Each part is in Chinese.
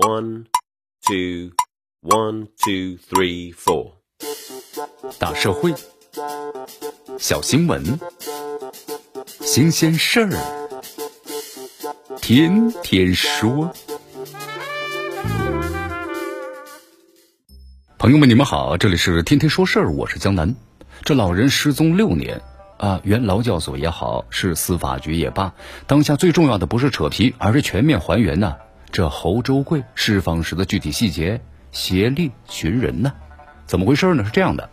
One, two, one, two, three, four。大社会，小新闻，新鲜事儿，天天说。朋友们，你们好，这里是天天说事儿，我是江南。这老人失踪六年啊，原劳教所也好，是司法局也罢，当下最重要的不是扯皮，而是全面还原呢。这侯周贵释放时的具体细节，协力寻人呢？怎么回事呢？是这样的，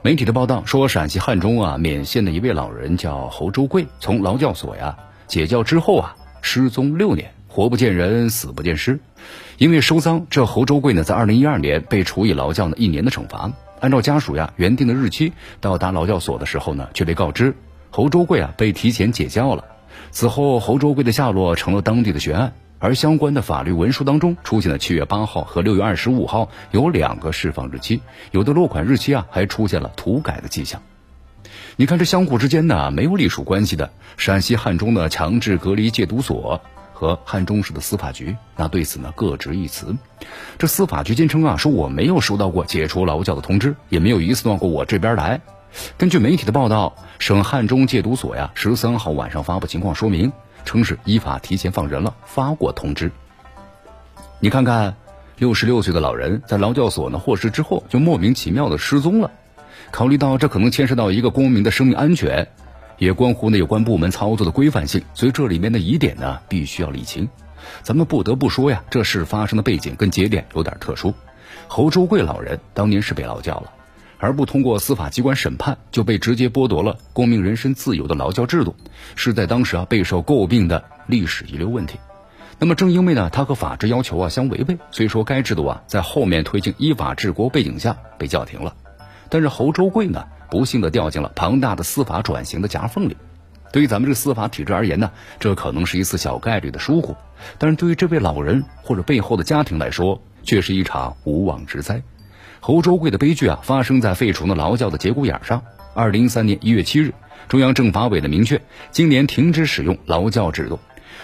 媒体的报道说，陕西汉中啊勉县的一位老人叫侯周贵，从劳教所呀解教之后啊失踪六年，活不见人，死不见尸。因为收赃，这侯周贵呢在二零一二年被处以劳教呢一年的惩罚。按照家属呀原定的日期到达劳教所的时候呢，却被告知侯周贵啊被提前解教了。此后，侯周贵的下落成了当地的悬案。而相关的法律文书当中出现了七月八号和六月二十五号有两个释放日期，有的落款日期啊还出现了涂改的迹象。你看这相互之间呢没有隶属关系的陕西汉中的强制隔离戒毒所和汉中市的司法局，那对此呢各执一词。这司法局坚称啊说我没有收到过解除劳教的通知，也没有一次到过我这边来。根据媒体的报道，省汉中戒毒所呀十三号晚上发布情况说明。称是依法提前放人了，发过通知。你看看，六十六岁的老人在劳教所呢获释之后，就莫名其妙的失踪了。考虑到这可能牵涉到一个公民的生命安全，也关乎呢有关部门操作的规范性，所以这里面的疑点呢必须要理清。咱们不得不说呀，这事发生的背景跟节点有点特殊。侯周贵老人当年是被劳教了。而不通过司法机关审判就被直接剥夺了公民人身自由的劳教制度，是在当时啊备受诟病的历史遗留问题。那么正因为呢，它和法治要求啊相违背，所以说该制度啊在后面推进依法治国背景下被叫停了。但是侯周贵呢，不幸的掉进了庞大的司法转型的夹缝里。对于咱们这个司法体制而言呢，这可能是一次小概率的疏忽，但是对于这位老人或者背后的家庭来说，却是一场无妄之灾。侯周贵的悲剧啊，发生在废除了劳教的节骨眼上。二零一三年一月七日，中央政法委的明确，今年停止使用劳教制度，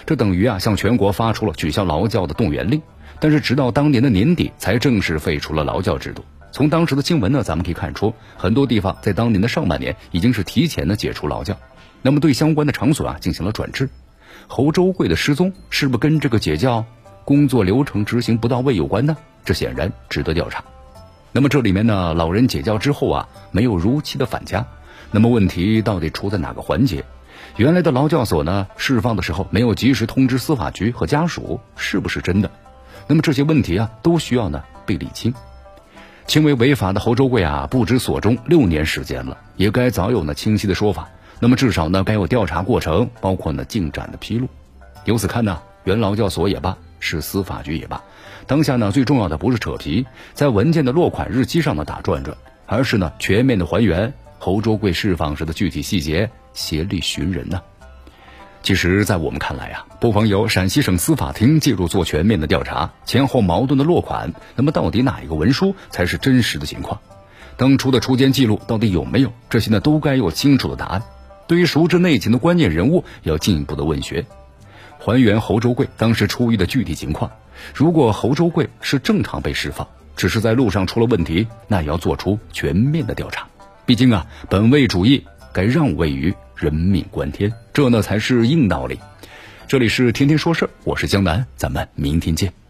这等于啊向全国发出了取消劳教的动员令。但是直到当年的年底，才正式废除了劳教制度。从当时的新闻呢，咱们可以看出，很多地方在当年的上半年已经是提前的解除劳教，那么对相关的场所啊进行了转制。侯周贵的失踪是不是跟这个解教工作流程执行不到位有关呢？这显然值得调查。那么这里面呢，老人解教之后啊，没有如期的返家，那么问题到底出在哪个环节？原来的劳教所呢，释放的时候没有及时通知司法局和家属，是不是真的？那么这些问题啊，都需要呢被理清。轻微违法的侯周贵啊，不知所终六年时间了，也该早有呢清晰的说法。那么至少呢，该有调查过程，包括呢进展的披露。由此看呢，原劳教所也罢。是司法局也罢，当下呢最重要的不是扯皮，在文件的落款日期上呢打转转，而是呢全面的还原侯周贵释放时的具体细节，协力寻人呢。其实，在我们看来啊，不妨由陕西省司法厅介入做全面的调查，前后矛盾的落款，那么到底哪一个文书才是真实的情况？当初的出监记录到底有没有？这些呢都该有清楚的答案。对于熟知内情的关键人物，要进一步的问询。还原侯周贵当时出狱的具体情况。如果侯周贵是正常被释放，只是在路上出了问题，那也要做出全面的调查。毕竟啊，本位主义该让位于人命关天，这呢才是硬道理。这里是天天说事儿，我是江南，咱们明天见。